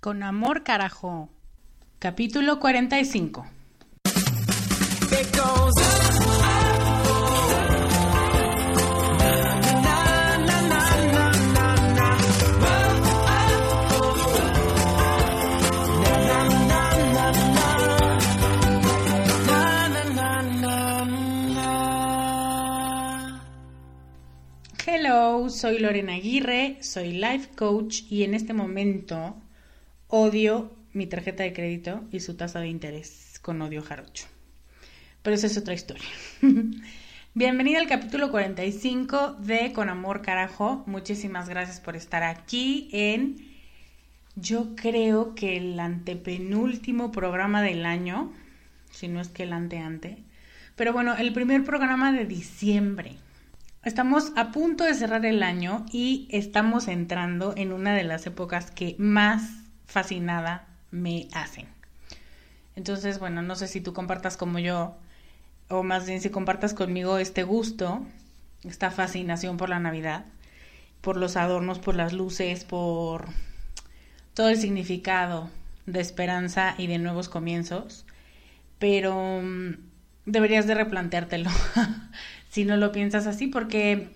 Con amor carajo. Capítulo 45. Hello, soy Lorena Aguirre, soy life coach y en este momento odio mi tarjeta de crédito y su tasa de interés con odio jarocho. Pero esa es otra historia. Bienvenida al capítulo 45 de Con Amor Carajo. Muchísimas gracias por estar aquí en, yo creo que el antepenúltimo programa del año, si no es que el anteante. Pero bueno, el primer programa de diciembre. Estamos a punto de cerrar el año y estamos entrando en una de las épocas que más fascinada me hacen. Entonces, bueno, no sé si tú compartas como yo, o más bien si compartas conmigo este gusto, esta fascinación por la Navidad, por los adornos, por las luces, por todo el significado de esperanza y de nuevos comienzos, pero mm, deberías de replanteártelo. si no lo piensas así, porque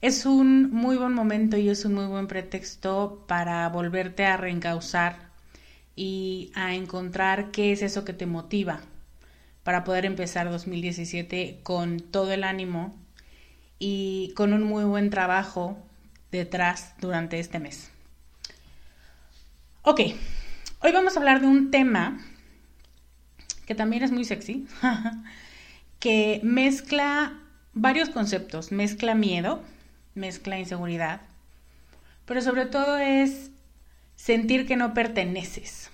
es un muy buen momento y es un muy buen pretexto para volverte a reencauzar y a encontrar qué es eso que te motiva para poder empezar 2017 con todo el ánimo y con un muy buen trabajo detrás durante este mes. Ok, hoy vamos a hablar de un tema que también es muy sexy, que mezcla varios conceptos. Mezcla miedo, mezcla inseguridad, pero sobre todo es sentir que no perteneces.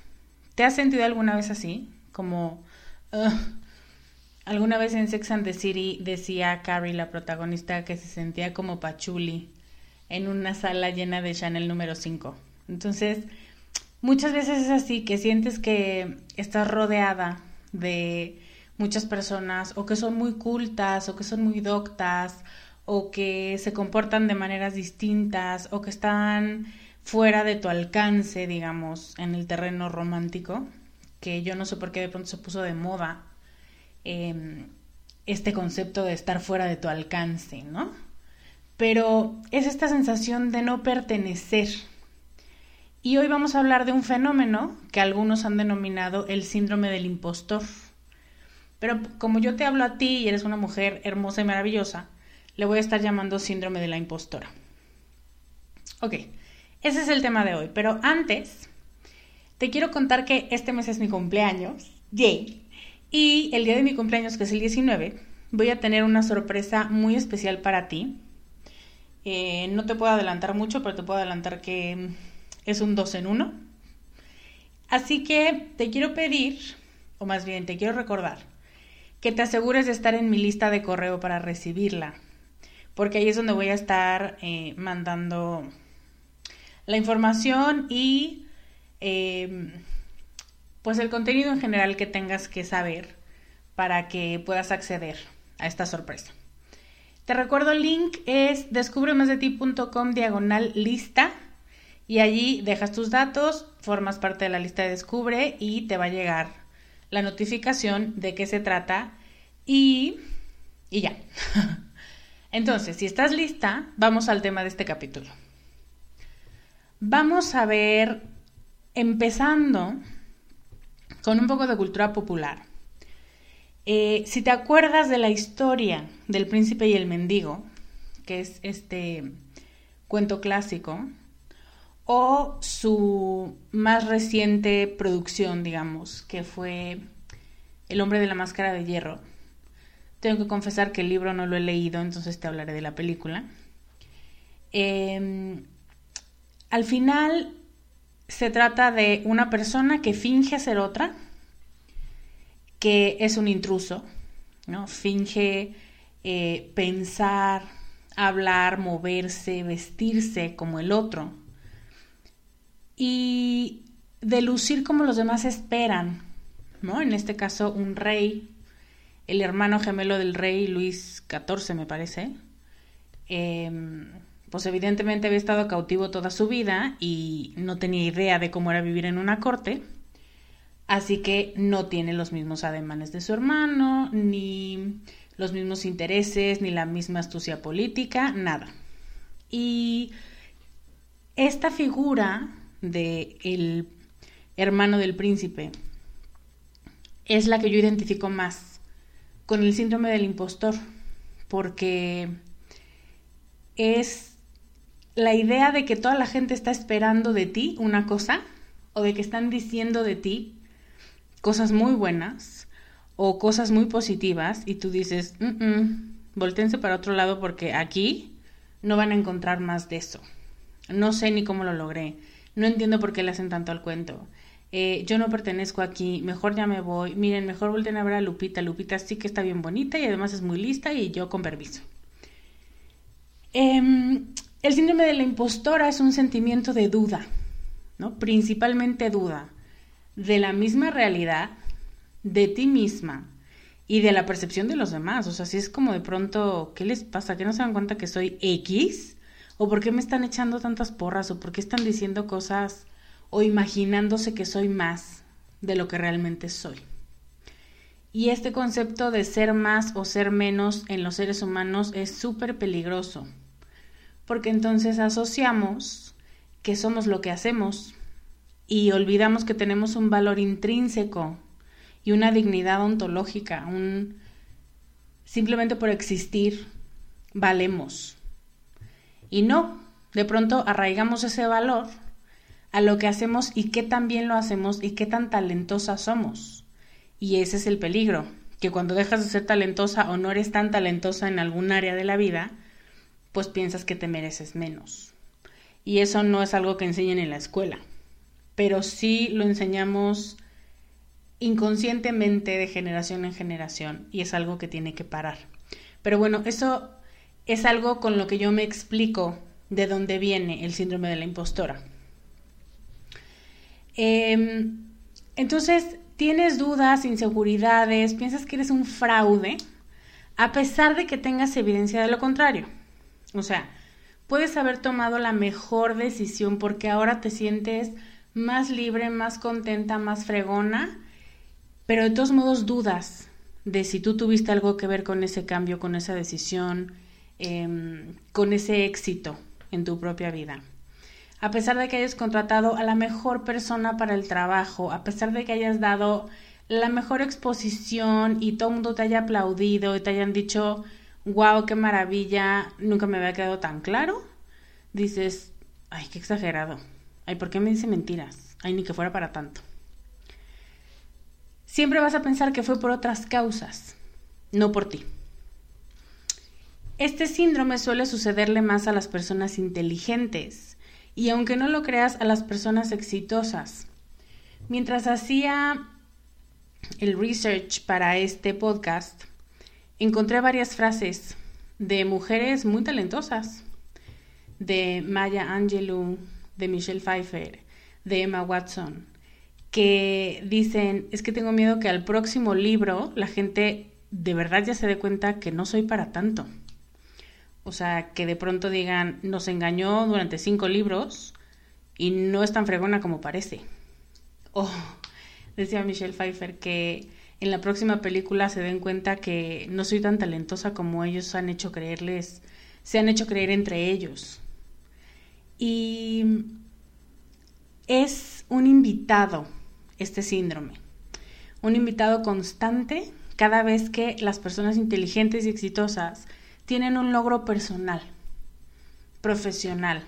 ¿Te has sentido alguna vez así? Como alguna vez en Sex and the City decía Carrie, la protagonista, que se sentía como Pachuli en una sala llena de Chanel número 5. Entonces, muchas veces es así, que sientes que estás rodeada de muchas personas o que son muy cultas o que son muy doctas o que se comportan de maneras distintas o que están fuera de tu alcance, digamos, en el terreno romántico, que yo no sé por qué de pronto se puso de moda em, este concepto de estar fuera de tu alcance, ¿no? Pero es esta sensación de no pertenecer. Y hoy vamos a hablar de un fenómeno que algunos han denominado el síndrome del impostor. Pero como yo te hablo a ti y eres una mujer hermosa y maravillosa, le voy a estar llamando síndrome de la impostora. Ok, ese es el tema de hoy. Pero antes, te quiero contar que este mes es mi cumpleaños. Yay. Y el día de mi cumpleaños, que es el 19, voy a tener una sorpresa muy especial para ti. Eh, no te puedo adelantar mucho, pero te puedo adelantar que es un 2 en 1. Así que te quiero pedir, o más bien te quiero recordar, que te asegures de estar en mi lista de correo para recibirla, porque ahí es donde voy a estar eh, mandando la información y em, pues el contenido en general que tengas que saber para que puedas acceder a esta sorpresa. Te recuerdo el link es descubremasdeti.com diagonal lista y allí dejas tus datos, formas parte de la lista de Descubre y te va a llegar la notificación de qué se trata y, y ya. Entonces, si estás lista, vamos al tema de este capítulo. Vamos a ver, empezando con un poco de cultura popular. Eh, si te acuerdas de la historia del príncipe y el mendigo, que es este cuento clásico, o su más reciente producción, digamos, que fue El hombre de la máscara de hierro. Tengo que confesar que el libro no lo he leído, entonces te hablaré de la película. Em, al final se trata de una persona que finge ser otra, que es un intruso, ¿no? Finge eh, pensar, hablar, moverse, vestirse como el otro. Y de lucir como los demás esperan, ¿no? En este caso, un rey, el hermano gemelo del rey Luis XIV, me parece, em, pues evidentemente había estado cautivo toda su vida y no tenía idea de cómo era vivir en una corte, así que no tiene los mismos ademanes de su hermano, ni los mismos intereses, ni la misma astucia política, nada. Y esta figura de el hermano del príncipe es la que yo identifico más con el síndrome del impostor, porque es la idea de que toda la gente está esperando de ti una cosa o de que están diciendo de ti cosas muy buenas o cosas muy positivas y tú dices, mm voltense para otro lado porque aquí no van a encontrar más de eso. No sé ni cómo lo logré. No entiendo por qué le hacen tanto al cuento. Eh, yo no pertenezco aquí, mejor ya me voy. Miren, mejor volten a ver a Lupita. Lupita sí que está bien bonita y además es muy lista y yo con permiso. Em, el síndrome de la impostora es un sentimiento de duda, ¿no? Principalmente duda de la misma realidad, de ti misma y de la percepción de los demás. O sea, si es como de pronto, ¿qué les pasa? ¿Que no se dan cuenta que soy X? ¿O por qué me están echando tantas porras? ¿O por qué están diciendo cosas o imaginándose que soy más de lo que realmente soy. Y este concepto de ser más o ser menos en los seres humanos es súper peligroso, porque entonces asociamos que somos lo que hacemos y olvidamos que tenemos un valor intrínseco y una dignidad ontológica, un simplemente por existir valemos. Y no, de pronto arraigamos ese valor a lo que hacemos y qué tan bien lo hacemos y qué tan talentosa somos. Y ese es el peligro, que cuando dejas de ser talentosa o no eres tan talentosa en algún área de la vida, pues piensas que te mereces menos. Y eso no es algo que enseñen en la escuela, pero sí lo enseñamos inconscientemente de generación en generación y es algo que tiene que parar. Pero bueno, eso es algo con lo que yo me explico de dónde viene el síndrome de la impostora. Em, entonces, tienes dudas, inseguridades, piensas que eres un fraude, a pesar de que tengas evidencia de lo contrario. O sea, puedes haber tomado la mejor decisión porque ahora te sientes más libre, más contenta, más fregona, pero de todos modos dudas de si tú tuviste algo que ver con ese cambio, con esa decisión, em, con ese éxito en tu propia vida a pesar de que hayas contratado a la mejor persona para el trabajo, a pesar de que hayas dado la mejor exposición y todo el mundo te haya aplaudido y te hayan dicho, wow, qué maravilla, nunca me había quedado tan claro, dices, ay, qué exagerado, ay, ¿por qué me dice mentiras? Ay, ni que fuera para tanto. Siempre vas a pensar que fue por otras causas, no por ti. Este síndrome suele sucederle más a las personas inteligentes y aunque no lo creas, a las personas exitosas. Mientras hacía el research para este podcast, encontré varias frases de mujeres muy talentosas, de Maya Angelou, de Michelle Pfeiffer, de Emma Watson, que dicen, es que tengo miedo que al próximo libro la gente de verdad ya se dé cuenta que no soy para tanto o sea, que de pronto digan, nos engañó durante cinco libros y no es tan fregona como parece. O decía Michelle Pfeiffer que en la próxima película se den cuenta que no soy tan talentosa como ellos han hecho creerles, se han hecho creer entre ellos. Y es un invitado este síndrome, un invitado constante cada vez que las personas inteligentes y exitosas tienen un logro personal, profesional,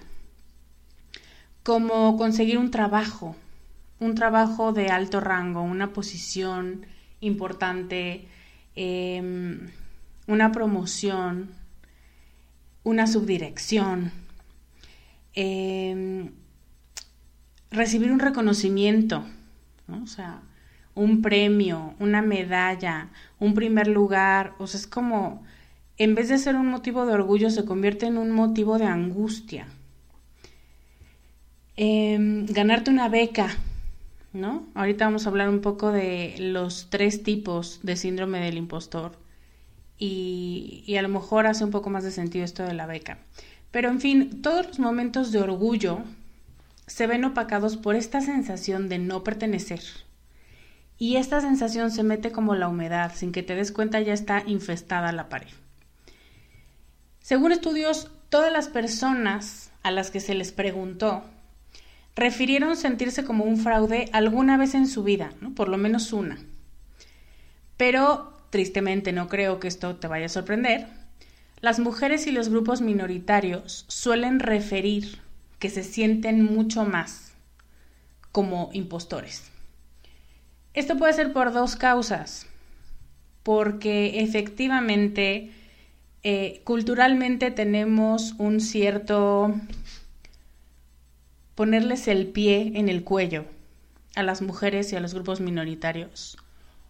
como conseguir un trabajo, un trabajo de alto rango, una posición importante, em, una promoción, una subdirección. Em, recibir un reconocimiento, ¿no? O sea, un premio, una medalla, un primer lugar, o sea, es como, en vez de ser un motivo de orgullo, se convierte en un motivo de angustia. Em, ganarte una beca, ¿no? Ahorita vamos a hablar un poco de los tres tipos de síndrome del impostor y, y a lo mejor hace un poco más de sentido esto de la beca. Pero en fin, todos los momentos de orgullo se ven opacados por esta sensación de no pertenecer. Y esta sensación se mete como la humedad, sin que te des cuenta ya está infestada la pared. Según estudios, todas las personas a las que se les preguntó refirieron sentirse como un fraude alguna vez en su vida, por lo menos una. Pero, tristemente, no creo que esto te vaya a sorprender, las mujeres y los grupos minoritarios suelen referir que se sienten mucho más como impostores. Esto puede ser por dos causas, porque efectivamente eh, culturalmente tenemos un cierto ponerles el pie en el cuello a las mujeres y a los grupos minoritarios,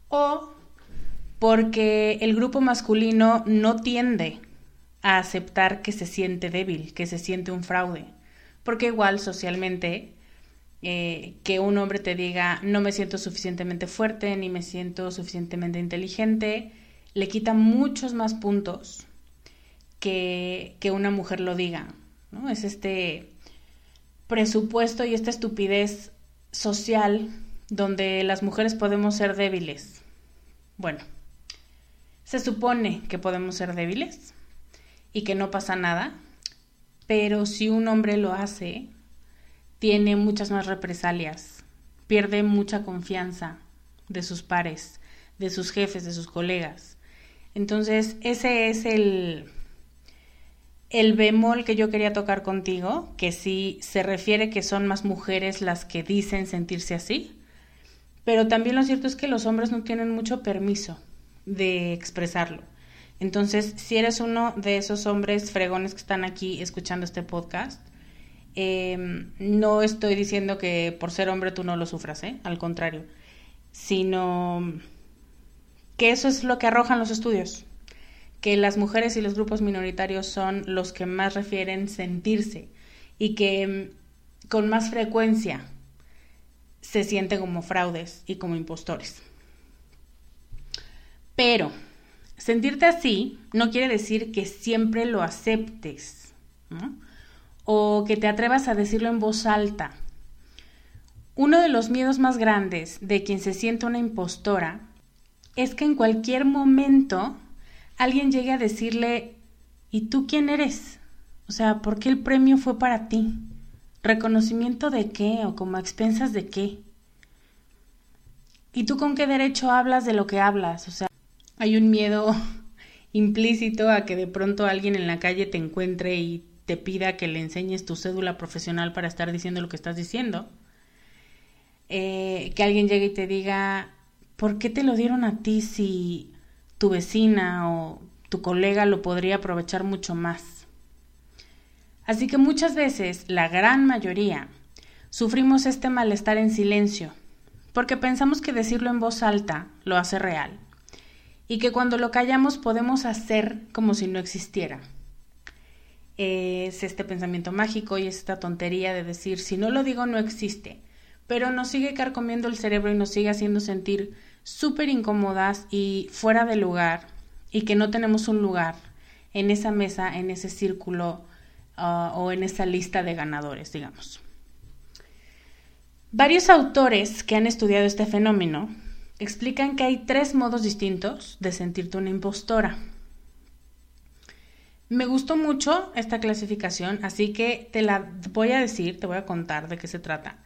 o porque el grupo masculino no tiende a aceptar que se siente débil, que se siente un fraude, porque igual socialmente eh, que un hombre te diga no me siento suficientemente fuerte ni me siento suficientemente inteligente, le quita muchos más puntos que, una mujer lo diga. ¿no? Es este presupuesto y esta estupidez social donde las mujeres podemos ser débiles. Bueno, se supone que podemos ser débiles, y que no pasa nada, pero si un hombre lo hace, tiene muchas más represalias, pierde mucha confianza de sus pares, de sus jefes, de sus colegas. Entonces, ese es el, el bemol que yo quería tocar contigo, que sí se refiere que son más mujeres las que dicen sentirse así, pero también lo cierto es que los hombres no tienen mucho permiso de expresarlo. Entonces, si eres uno de esos hombres fregones que están aquí escuchando este podcast, em, no estoy diciendo que por ser hombre tú no lo sufras, ¿eh? al contrario, sino que eso es lo que arrojan los estudios, que las mujeres y los grupos minoritarios son los que más refieren sentirse y que em, con más frecuencia se sienten como fraudes y como impostores. Pero Sentirte así no quiere decir que siempre lo aceptes o que te atrevas a decirlo en voz alta. Uno de los miedos más grandes de quien se siente una impostora es que en cualquier momento alguien llegue a decirle, ¿y tú quién eres? O sea, ¿por qué el premio fue para ti? ¿Reconocimiento de qué o como expensas de qué? ¿Y tú con qué derecho hablas de lo que hablas? O sea, hay un miedo implícito a que de pronto alguien en la calle te encuentre y te pida que le enseñes tu cédula profesional para estar diciendo lo que estás diciendo. Eh, que alguien llegue y te diga, ¿por qué te lo dieron a ti si tu vecina o tu colega lo podría aprovechar mucho más? Así que muchas veces, la gran mayoría, sufrimos este malestar en silencio, porque pensamos que decirlo en voz alta lo hace real y que cuando lo callamos podemos hacer como si no existiera. Es este pensamiento mágico y esta tontería de decir, si no lo digo, no existe, pero nos sigue carcomiendo el cerebro y nos sigue haciendo sentir súper incómodas y fuera de lugar y que no tenemos un lugar en esa mesa, en ese círculo ah, o en esa lista de ganadores, digamos. Varios autores que han estudiado este fenómeno explican que hay tres modos distintos de sentirte una impostora. Me gustó mucho esta clasificación, así que te la voy a decir, te voy a contar de qué se trata,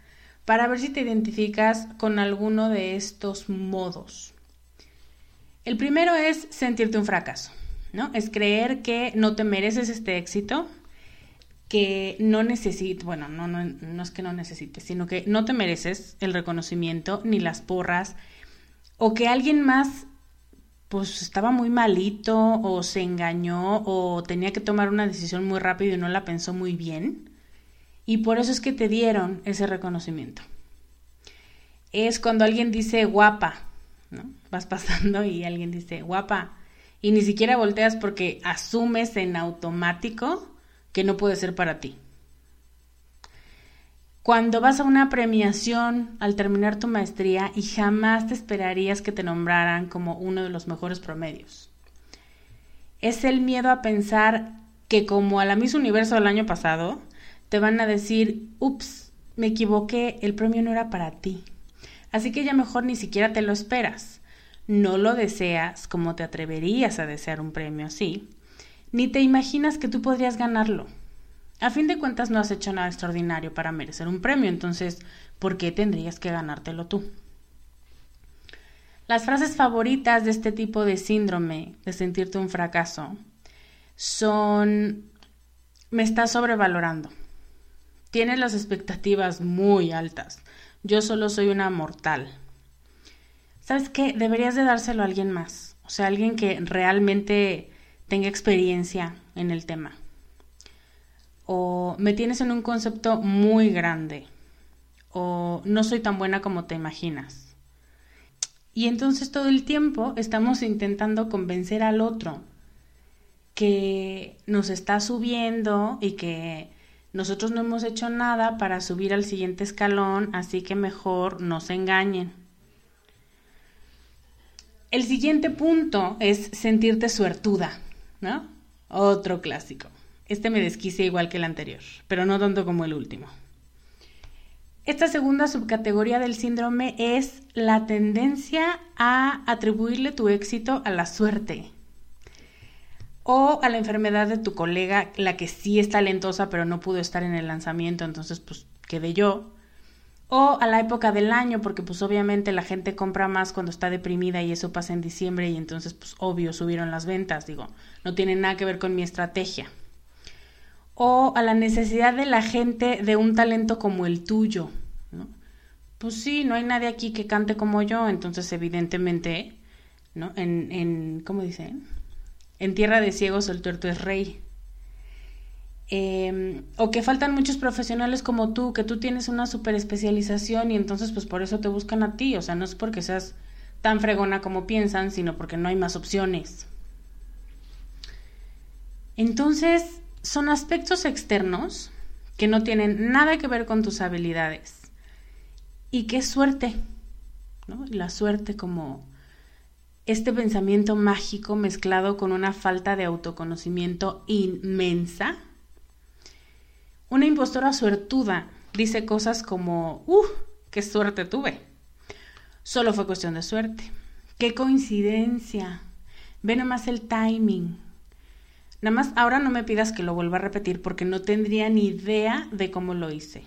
para ver si te identificas con alguno de estos modos. El primero es sentirte un fracaso, ¿no? Es creer que no te mereces este éxito, que no necesitas, bueno, no, no, no es que no necesites, sino que no te mereces el reconocimiento, ni las porras, o que alguien más pues estaba muy malito o se engañó o tenía que tomar una decisión muy rápido y no la pensó muy bien. Y por eso es que te dieron ese reconocimiento. Es cuando alguien dice guapa, ¿no? Vas pasando y alguien dice guapa y ni siquiera volteas porque asumes en automático que no puede ser para ti. Cuando vas a una premiación al terminar tu maestría y jamás te esperarías que te nombraran como uno de los mejores promedios. Es el miedo a pensar que como a la Miss Universo del año pasado, te van a decir, ups, me equivoqué, el premio no era para ti. Así que ya mejor ni siquiera te lo esperas. No lo deseas como te atreverías a desear un premio así, ni te imaginas que tú podrías ganarlo. A fin de cuentas no has hecho nada extraordinario para merecer un premio, entonces, ¿por qué tendrías que ganártelo tú? Las frases favoritas de este tipo de síndrome, de sentirte un fracaso, son me estás sobrevalorando. Tienes las expectativas muy altas. Yo solo soy una mortal. ¿Sabes qué? Deberías de dárselo a alguien más. O sea, alguien que realmente tenga experiencia en el tema o me tienes en un concepto muy grande o no soy tan buena como te imaginas. Y entonces todo el tiempo estamos intentando convencer al otro que nos está subiendo y que nosotros no hemos hecho nada para subir al siguiente escalón, así que mejor no se engañen. El siguiente punto es sentirte suertuda, ¿no? Otro clásico. Este me desquicia igual que el anterior, pero no tanto como el último. Esta segunda subcategoría del síndrome es la tendencia a atribuirle tu éxito a la suerte o a la enfermedad de tu colega, la que sí es talentosa pero no pudo estar en el lanzamiento, entonces pues quedé yo. O a la época del año, porque pues obviamente la gente compra más cuando está deprimida y eso pasa en diciembre y entonces pues obvio subieron las ventas, digo, no tiene nada que ver con mi estrategia o a la necesidad de la gente de un talento como el tuyo. ¿no? Pues sí, no hay nadie aquí que cante como yo, entonces evidentemente, ¿no? En, en ¿cómo dicen? En tierra de ciegos el tuerto es rey. Em, o que faltan muchos profesionales como tú, que tú tienes una super especialización y entonces pues por eso te buscan a ti, o sea, no es porque seas tan fregona como piensan, sino porque no hay más opciones. Entonces, son aspectos externos que no tienen nada que ver con tus habilidades. Y qué suerte, ¿no? La suerte como este pensamiento mágico mezclado con una falta de autoconocimiento inmensa. Una impostora suertuda dice cosas como, ¡uh! ¡Qué suerte tuve! Solo fue cuestión de suerte. ¡Qué coincidencia! Ve nomás el timing. Nada más ahora no me pidas que lo vuelva a repetir porque no tendría ni idea de cómo lo hice.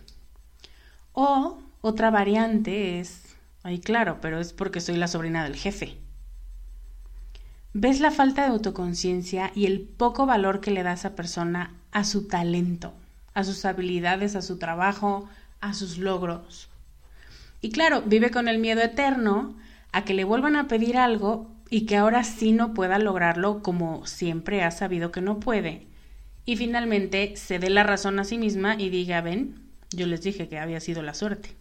O otra variante es, ay claro, pero es porque soy la sobrina del jefe. ¿Ves la falta de autoconciencia y el poco valor que le da esa persona a su talento, a sus habilidades, a su trabajo, a sus logros? Y claro, vive con el miedo eterno a que le vuelvan a pedir algo y que ahora sí no pueda lograrlo como siempre ha sabido que no puede. Y finalmente se dé la razón a sí misma y diga, ven, yo les dije que había sido la suerte.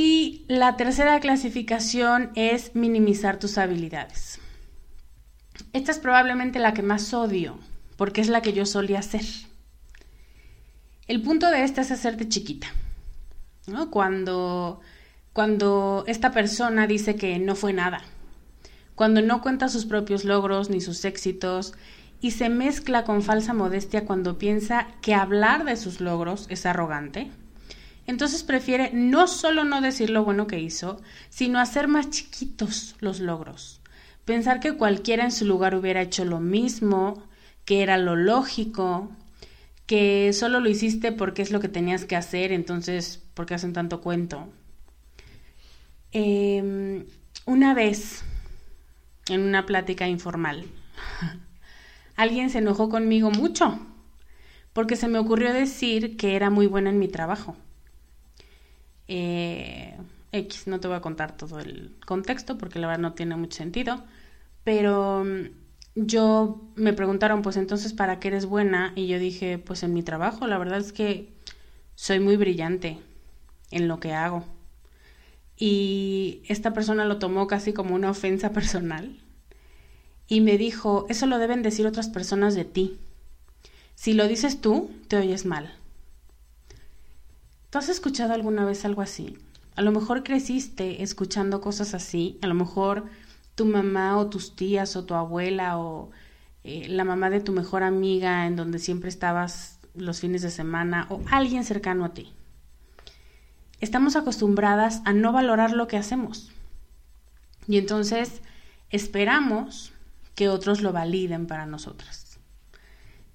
Y la tercera clasificación es minimizar tus habilidades. Esta es probablemente la que más odio, porque es la que yo solía hacer. El punto de esta es hacerte chiquita. ¿no? Cuando, cuando esta persona dice que no fue nada, cuando no cuenta sus propios logros ni sus éxitos y se mezcla con falsa modestia cuando piensa que hablar de sus logros es arrogante, entonces prefiere no solo no decir lo bueno que hizo, sino hacer más chiquitos los logros pensar que cualquiera en su lugar hubiera hecho lo mismo, que era lo lógico, que solo lo hiciste porque es lo que tenías que hacer, entonces, ¿por qué hacen tanto cuento? Em, una vez, en una plática informal, alguien se enojó conmigo mucho porque se me ocurrió decir que era muy buena en mi trabajo. Eh, X, no te voy a contar todo el contexto porque la verdad no tiene mucho sentido, pero mm, yo me preguntaron, pues entonces, ¿para qué eres buena? Y yo dije, pues en mi trabajo, la verdad es que soy muy brillante en lo que hago. Y esta persona lo tomó casi como una ofensa personal y me dijo, eso lo deben decir otras personas de ti. Si lo dices tú, te oyes mal. ¿Tú has escuchado alguna vez algo así? A lo mejor creciste escuchando cosas así, a lo mejor tu mamá o tus tías o tu abuela o eh, la mamá de tu mejor amiga en donde siempre estabas los fines de semana o alguien cercano a ti. Estamos acostumbradas a no valorar lo que hacemos. Y entonces esperamos que otros lo validen para nosotras.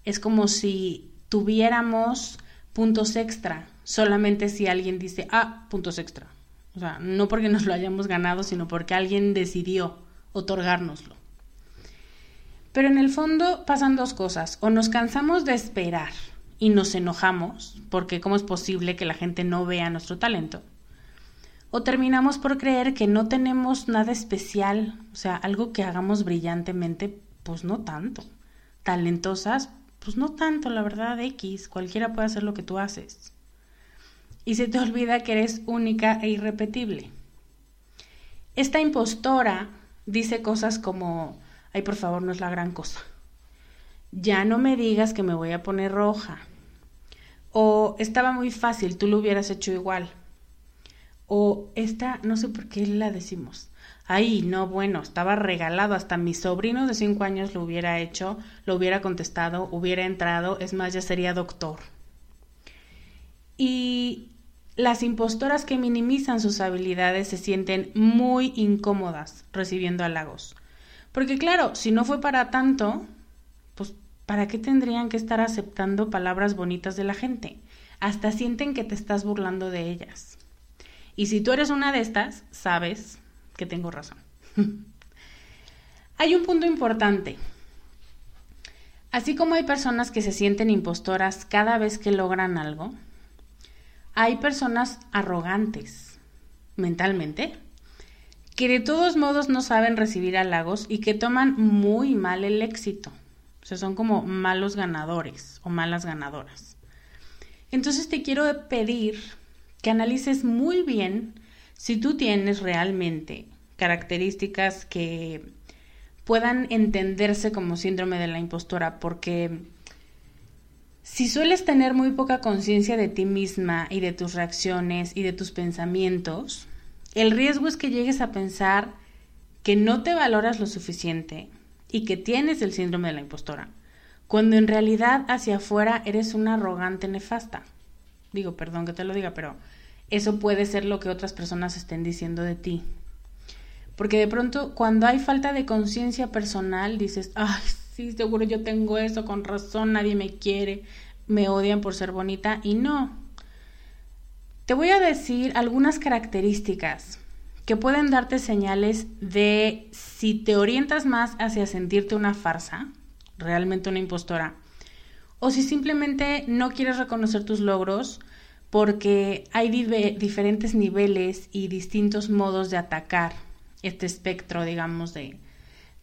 Es como si tuviéramos puntos extra, solamente si alguien dice, ah, puntos extra. O sea, no porque nos lo hayamos ganado, sino porque alguien decidió otorgárnoslo. Pero en el fondo pasan dos cosas. O nos cansamos de esperar y nos enojamos, porque ¿cómo es posible que la gente no vea nuestro talento? o terminamos por creer que no tenemos nada especial, o sea, algo que hagamos brillantemente, pues no tanto. Talentosas, pues no tanto, la verdad, X, cualquiera puede hacer lo que tú haces. Y se te olvida que eres única e irrepetible. Esta impostora dice cosas como, ay, por favor, no es la gran cosa. Ya no me digas que me voy a poner roja. O estaba muy fácil, tú lo hubieras hecho igual. O esta, no sé por qué la decimos. Ay, no, bueno, estaba regalado. Hasta mi sobrino de cinco años lo hubiera hecho, lo hubiera contestado, hubiera entrado, es más, ya sería doctor. Y las impostoras que minimizan sus habilidades se sienten muy incómodas recibiendo halagos. Porque claro, si no fue para tanto, pues ¿para qué tendrían que estar aceptando palabras bonitas de la gente? Hasta sienten que te estás burlando de ellas. Y si tú eres una de estas, sabes que tengo razón. hay un punto importante. Así como hay personas que se sienten impostoras cada vez que logran algo, hay personas arrogantes mentalmente que de todos modos no saben recibir halagos y que toman muy mal el éxito. O sea, son como malos ganadores o malas ganadoras. Entonces te quiero pedir que analices muy bien si tú tienes realmente características que puedan entenderse como síndrome de la impostora, porque si sueles tener muy poca conciencia de ti misma y de tus reacciones y de tus pensamientos, el riesgo es que llegues a pensar que no te valoras lo suficiente y que tienes el síndrome de la impostora, cuando en realidad hacia afuera eres una arrogante nefasta. Digo, perdón que te lo diga, pero eso puede ser lo que otras personas estén diciendo de ti. Porque de pronto cuando hay falta de conciencia personal dices, ay, sí, seguro yo tengo eso, con razón nadie me quiere, me odian por ser bonita y no. Te voy a decir algunas características que pueden darte señales de si te orientas más hacia sentirte una farsa, realmente una impostora, o si simplemente no quieres reconocer tus logros porque hay diferentes niveles y distintos modos de atacar este espectro, digamos, de,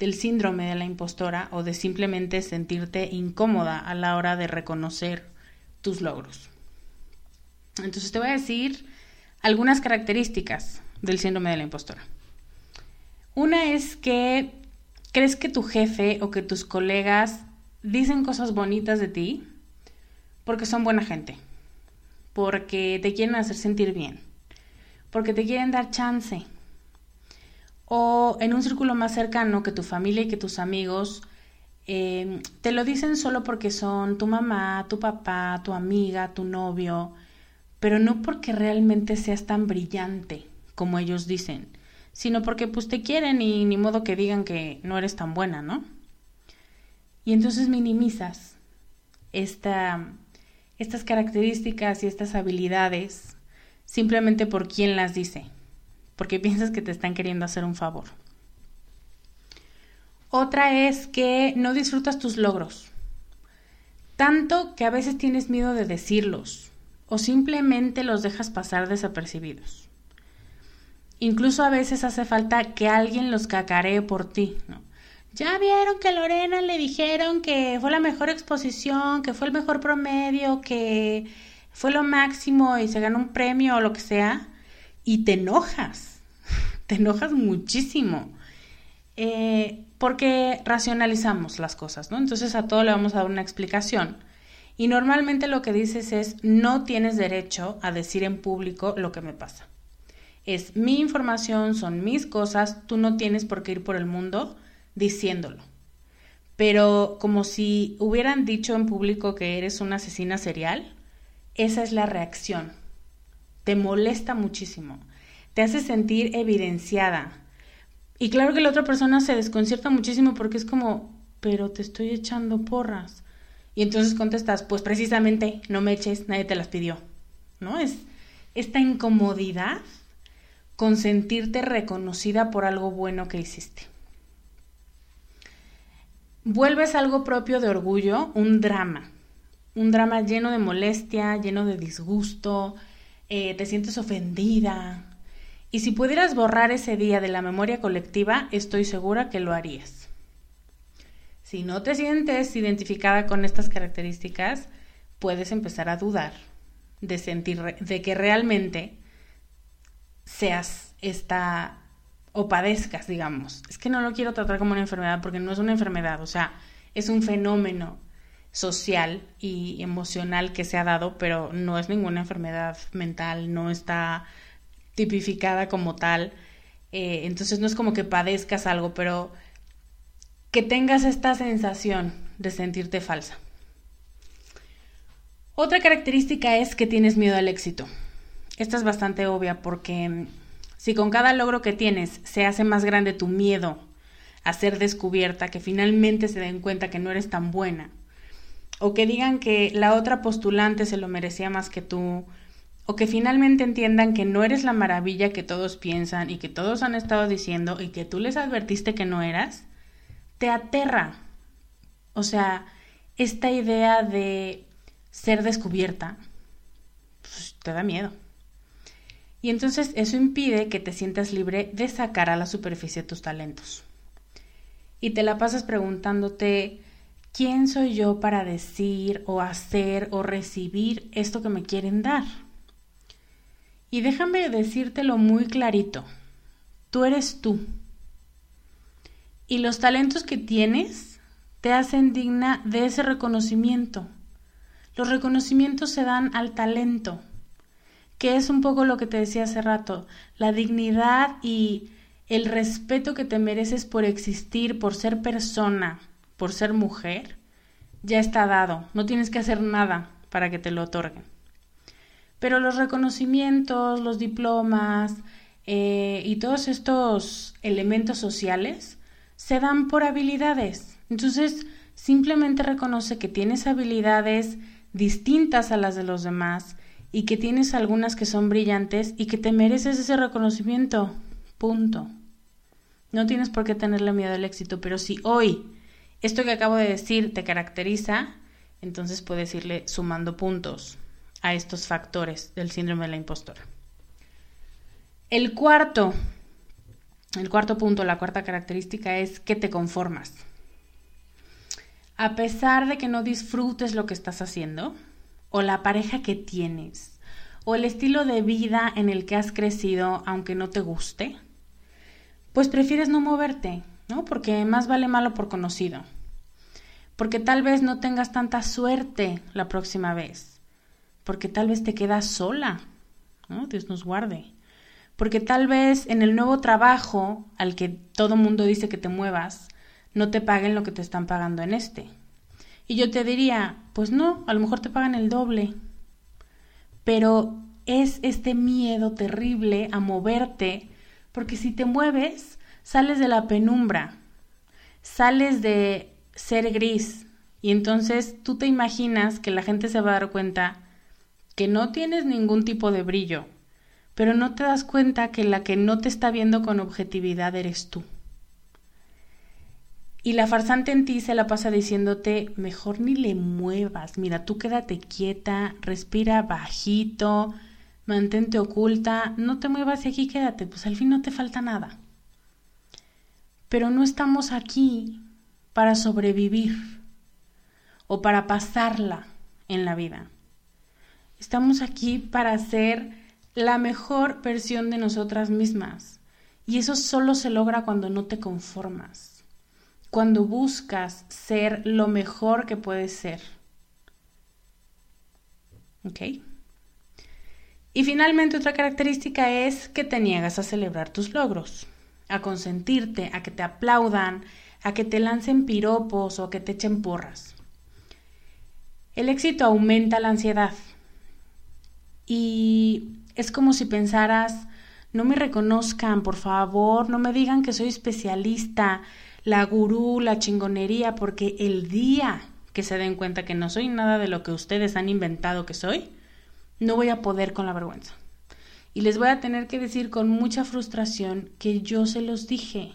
del síndrome de la impostora o de simplemente sentirte incómoda a la hora de reconocer tus logros. Entonces te voy a decir algunas características del síndrome de la impostora. Una es que crees que tu jefe o que tus colegas dicen cosas bonitas de ti porque son buena gente porque te quieren hacer sentir bien, porque te quieren dar chance. O en un círculo más cercano que tu familia y que tus amigos eh, te lo dicen solo porque son tu mamá, tu papá, tu amiga, tu novio, pero no porque realmente seas tan brillante como ellos dicen, sino porque pues te quieren y ni modo que digan que no eres tan buena, ¿no? Y entonces minimizas esta, estas características y estas habilidades simplemente por quien las dice, porque piensas que te están queriendo hacer un favor. Otra es que no disfrutas tus logros, tanto que a veces tienes miedo de decirlos o simplemente los dejas pasar desapercibidos. Incluso a veces hace falta que alguien los cacaree por ti. Ya vieron que Lorena le dijeron que fue la mejor exposición, que fue el mejor promedio, que fue lo máximo y se ganó un premio o lo que sea, y te enojas, te enojas muchísimo, eh, porque racionalizamos las cosas, ¿no? Entonces a todo le vamos a dar una explicación. Y normalmente lo que dices es, no tienes derecho a decir en público lo que me pasa. Es mi información, son mis cosas, tú no tienes por qué ir por el mundo diciéndolo. Pero como si hubieran dicho en público que eres una asesina serial, esa es la reacción. Te molesta muchísimo. Te hace sentir evidenciada. Y claro que la otra persona se desconcierta muchísimo porque es como, pero te estoy echando porras. Y entonces contestas, pues precisamente, no me eches, nadie te las pidió. ¿No? Es esta incomodidad con sentirte reconocida por algo bueno que hiciste vuelves algo propio de orgullo un drama, un drama lleno de molestia, lleno de disgusto, eh, te sientes ofendida. Y si pudieras borrar ese día de la memoria colectiva, estoy segura que lo harías. Si no te sientes identificada con estas características, puedes empezar a dudar de sentir de que realmente seas esta o padezcas, digamos. Es que no lo quiero tratar como una enfermedad porque no es una enfermedad, o sea, es un fenómeno social y emocional que se ha dado, pero no es ninguna enfermedad mental, no está tipificada como tal. Eh, entonces no es como que padezcas algo, pero que tengas esta sensación de sentirte falsa. Otra característica es que tienes miedo al éxito. Esta es bastante obvia porque si con cada logro que tienes se hace más grande tu miedo a ser descubierta, que finalmente se den cuenta que no eres tan buena, o que digan que la otra postulante se lo merecía más que tú, o que finalmente entiendan que no eres la maravilla que todos piensan y que todos han estado diciendo y que tú les advertiste que no eras, te aterra. O sea, esta idea de ser descubierta, pues, te da miedo. Y entonces eso impide que te sientas libre de sacar a la superficie tus talentos. Y te la pasas preguntándote, ¿quién soy yo para decir o hacer o recibir esto que me quieren dar? Y déjame decírtelo muy clarito, tú eres tú. Y los talentos que tienes te hacen digna de ese reconocimiento. Los reconocimientos se dan al talento, que es un poco lo que te decía hace rato, la dignidad y el respeto que te mereces por existir, por ser persona, por ser mujer, ya está dado, no tienes que hacer nada para que te lo otorguen. Pero los reconocimientos, los diplomas eh, y todos estos elementos sociales se dan por habilidades. Entonces, simplemente reconoce que tienes habilidades distintas a las de los demás, y que tienes algunas que son brillantes y que te mereces ese reconocimiento. Punto. No tienes por qué tenerle miedo al éxito, pero si hoy esto que acabo de decir te caracteriza, entonces puedes irle sumando puntos a estos factores del síndrome de la impostora. El cuarto, el cuarto punto, la cuarta característica es que te conformas. A pesar de que no disfrutes lo que estás haciendo, o la pareja que tienes o el estilo de vida en el que has crecido aunque no te guste, pues prefieres no moverte, ¿no? Porque más vale malo por conocido. Porque tal vez no tengas tanta suerte la próxima vez. Porque tal vez te quedas sola. Dios nos guarde. Porque tal vez en el nuevo trabajo al que todo mundo dice que te muevas, no te paguen lo que te están pagando en este. Y yo te diría, pues no, a lo mejor te pagan el doble. Pero es este miedo terrible a moverte Porque si te mueves, sales de la penumbra, sales de ser gris. Y entonces tú te imaginas que la gente se va a dar cuenta que no tienes ningún tipo de brillo, pero no te das cuenta que la que no te está viendo con objetividad eres tú. Y la farsante en ti se la pasa diciéndote, mejor ni le muevas, mira, tú quédate quieta, respira bajito, mantente oculta, no te muevas y aquí quédate, pues al fin no te falta nada. Pero no estamos aquí para sobrevivir o para pasarla en la vida. Estamos aquí para ser la mejor versión de nosotras mismas. Y eso solo se logra cuando no te conformas cuando buscas ser lo mejor que puedes ser. ¿Ok? Y finalmente otra característica es que te niegas a celebrar tus logros, a consentirte, a que te aplaudan, a que te lancen piropos o a que te echen porras. El éxito aumenta la ansiedad y es como si pensaras, no me reconozcan, por favor, no me digan que soy especialista, la gurú, la chingonería, porque el día que se den cuenta que no soy nada de lo que ustedes han inventado que soy, no voy a poder con la vergüenza. Y les voy a tener que decir con mucha frustración que yo se los dije,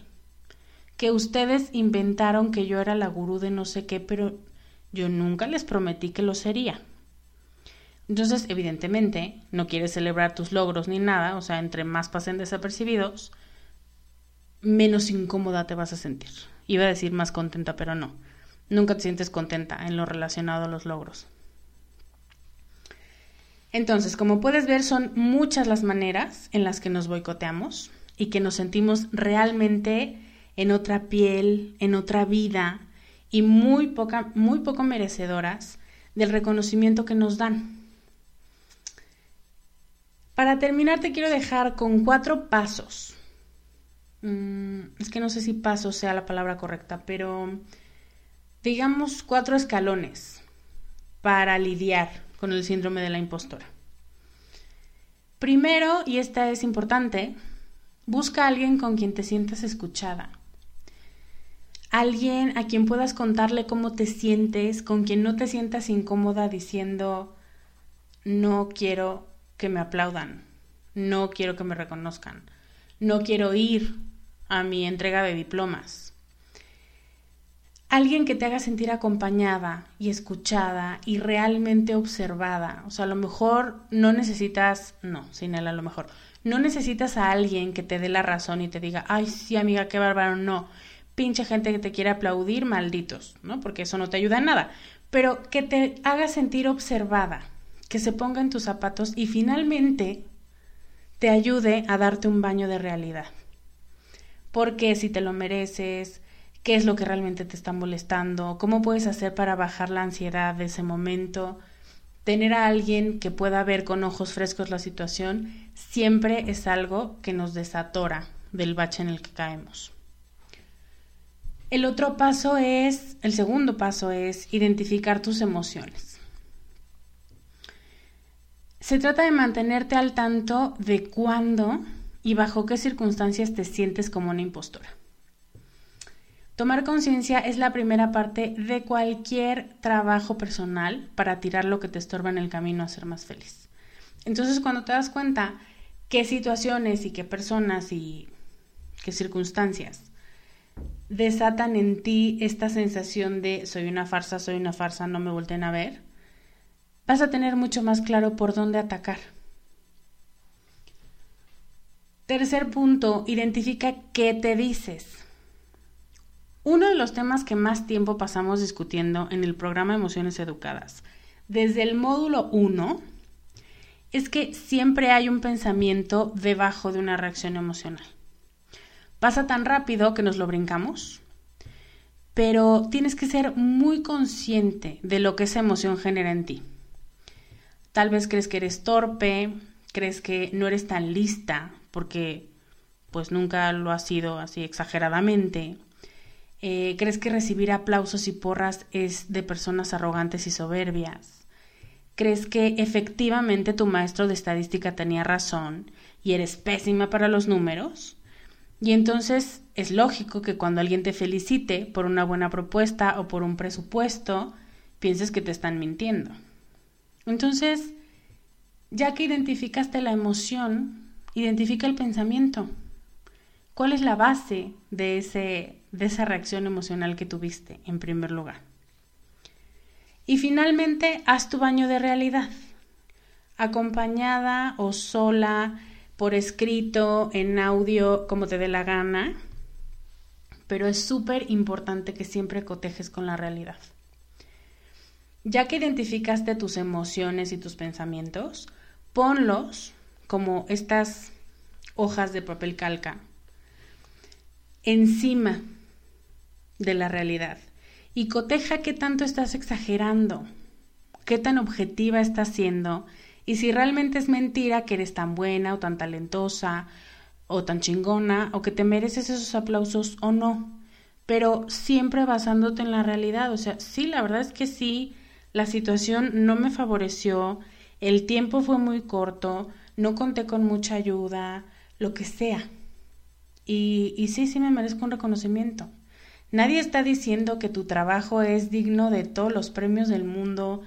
que ustedes inventaron que yo era la gurú de no sé qué, pero yo nunca les prometí que lo sería. Entonces, evidentemente, no quieres celebrar tus logros ni nada, o sea, entre más pasen desapercibidos, menos incómoda te vas a sentir. Iba a decir más contenta, pero no. Nunca te sientes contenta en lo relacionado a los logros. Entonces, como puedes ver, son muchas las maneras en las que nos boicoteamos y que nos sentimos realmente en otra piel, en otra vida y muy, poca, muy poco merecedoras del reconocimiento que nos dan. Para terminar, te quiero dejar con cuatro pasos Mm, es que no sé si paso sea la palabra correcta, pero digamos cuatro escalones para lidiar con el síndrome de la impostora. Primero, y esta es importante, busca a alguien con quien te sientas escuchada. Alguien a quien puedas contarle cómo te sientes, con quien no te sientas incómoda diciendo, no quiero que me aplaudan, no quiero que me reconozcan, no quiero ir a mi entrega de diplomas. Alguien que te haga sentir acompañada y escuchada y realmente observada. O sea, a lo mejor no necesitas, no, sin él a lo mejor, no necesitas a alguien que te dé la razón y te diga, ay, sí, amiga, qué bárbaro, no. Pinche gente que te quiere aplaudir, malditos, ¿no? Porque eso no te ayuda en nada. Pero que te haga sentir observada, que se ponga en tus zapatos y finalmente te ayude a darte un baño de realidad por qué si te lo mereces, qué es lo que realmente te está molestando, cómo puedes hacer para bajar la ansiedad de ese momento. Tener a alguien que pueda ver con ojos frescos la situación siempre es algo que nos desatora del bache en el que caemos. El otro paso es, el segundo paso es identificar tus emociones. Se trata de mantenerte al tanto de cuándo y bajo qué circunstancias te sientes como una impostora. Tomar conciencia es la primera parte de cualquier trabajo personal para tirar lo que te estorba en el camino a ser más feliz. Entonces, cuando te das cuenta qué situaciones y qué personas y qué circunstancias desatan en ti esta sensación de soy una farsa, soy una farsa, no me volten a ver, vas a tener mucho más claro por dónde atacar. Tercer punto, identifica qué te dices. Uno de los temas que más tiempo pasamos discutiendo en el programa Emociones Educadas, desde el módulo 1, es que siempre hay un pensamiento debajo de una reacción emocional. Pasa tan rápido que nos lo brincamos, pero tienes que ser muy consciente de lo que esa emoción genera en ti. Tal vez crees que eres torpe, crees que no eres tan lista porque pues nunca lo has sido así exageradamente. Eh, ¿Crees que recibir aplausos y porras es de personas arrogantes y soberbias? ¿Crees que efectivamente tu maestro de estadística tenía razón y eres pésima para los números? Y entonces es lógico que cuando alguien te felicite por una buena propuesta o por un presupuesto, pienses que te están mintiendo. Entonces, ya que identificaste la emoción, identifica el pensamiento. ¿Cuál es la base de, ese, de esa reacción emocional que tuviste en primer lugar? Y finalmente, haz tu baño de realidad, acompañada o sola, por escrito, en audio, como te dé la gana, pero es súper importante que siempre cotejes con la realidad. Ya que identificaste tus emociones y tus pensamientos, ponlos como estas hojas de papel calca encima de la realidad y coteja qué tanto estás exagerando, qué tan objetiva estás siendo y si realmente es mentira que eres tan buena o tan talentosa o tan chingona o que te mereces esos aplausos o no. Pero siempre basándote en la realidad. O sea, sí, la verdad es que sí, la situación no me favoreció, el tiempo fue muy corto, no conté con mucha ayuda, lo que sea. Y, y sí, sí me merezco un reconocimiento. Nadie está diciendo que tu trabajo es digno de todos los premios del mundo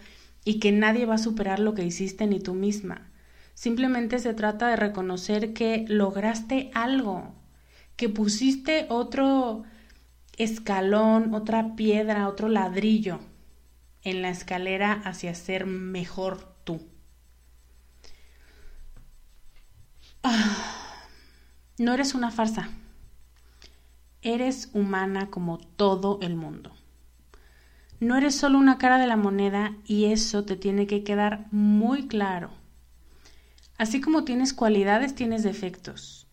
y que nadie va a superar lo que hiciste ni tú misma. Simplemente se trata de reconocer que lograste algo, que pusiste otro escalón, otra piedra, otro ladrillo en la escalera hacia ser mejor tú. Ah. No eres una farsa. Eres humana como todo el mundo. No eres solo una cara de la moneda y eso te tiene que quedar muy claro. Así como tienes cualidades, tienes defectos.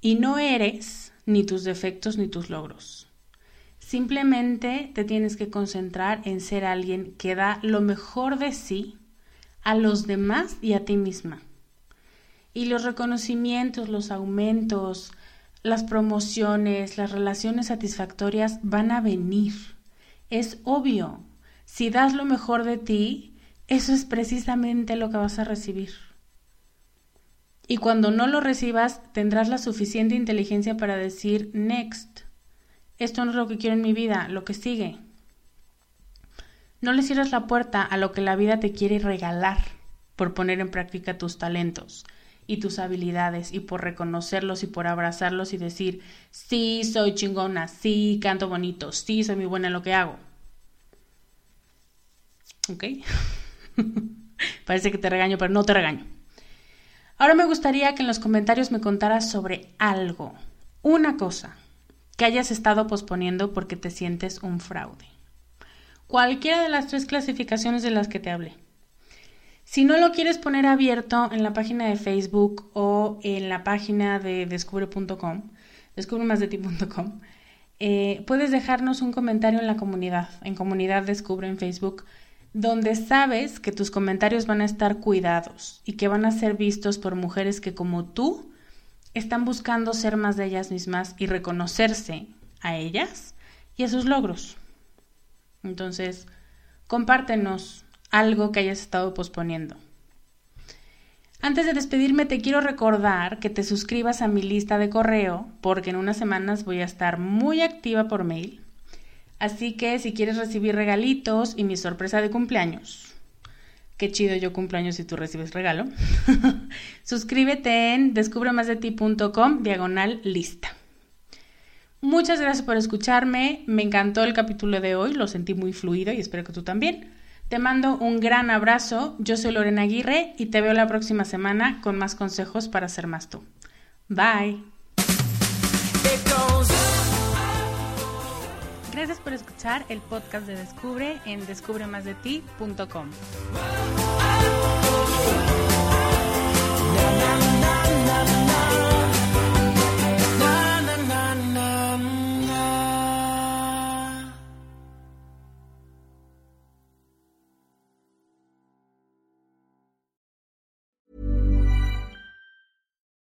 Y no eres ni tus defectos ni tus logros. Simplemente te tienes que concentrar en ser alguien que da lo mejor de sí a los demás y a ti misma. Y los reconocimientos, los aumentos, las promociones, las relaciones satisfactorias van a venir. Es obvio. Si das lo mejor de ti, eso es precisamente lo que vas a recibir. Y cuando no lo recibas, tendrás la suficiente inteligencia para decir, next, esto no es lo que quiero en mi vida, lo que sigue. No le cierres la puerta a lo que la vida te quiere regalar por poner en práctica tus talentos y tus habilidades y por reconocerlos y por abrazarlos y decir, sí, soy chingona, sí, canto bonito, sí, soy muy buena en lo que hago. ¿Ok? Parece que te regaño, pero no te regaño. Ahora me gustaría que en los comentarios me contaras sobre algo, una cosa que hayas estado posponiendo porque te sientes un fraude. Cualquiera de las tres clasificaciones de las que te hablé. Si no lo quieres poner abierto en la página de Facebook o en la página de descubre.com, descubremasdeti.com, eh, puedes dejarnos un comentario en la comunidad, en Comunidad Descubre en Facebook, donde sabes que tus comentarios van a estar cuidados y que van a ser vistos por mujeres que como tú están buscando ser más de ellas mismas y reconocerse a ellas y a sus logros. Entonces, compártenos algo que hayas estado posponiendo. Antes de despedirme te quiero recordar que te suscribas a mi lista de correo porque en unas semanas voy a estar muy activa por mail. Así que si quieres recibir regalitos y mi sorpresa de cumpleaños, qué chido yo cumpleaños si tú recibes regalo, suscríbete en descubremasdeti.com diagonal lista. Muchas gracias por escucharme, me encantó el capítulo de hoy, lo sentí muy fluido y espero que tú también. Te mando un gran abrazo, yo soy Lorena Aguirre y te veo la próxima semana con más consejos para ser más tú. Bye. Gracias por escuchar el podcast de Descubre en descubremasdeti.com.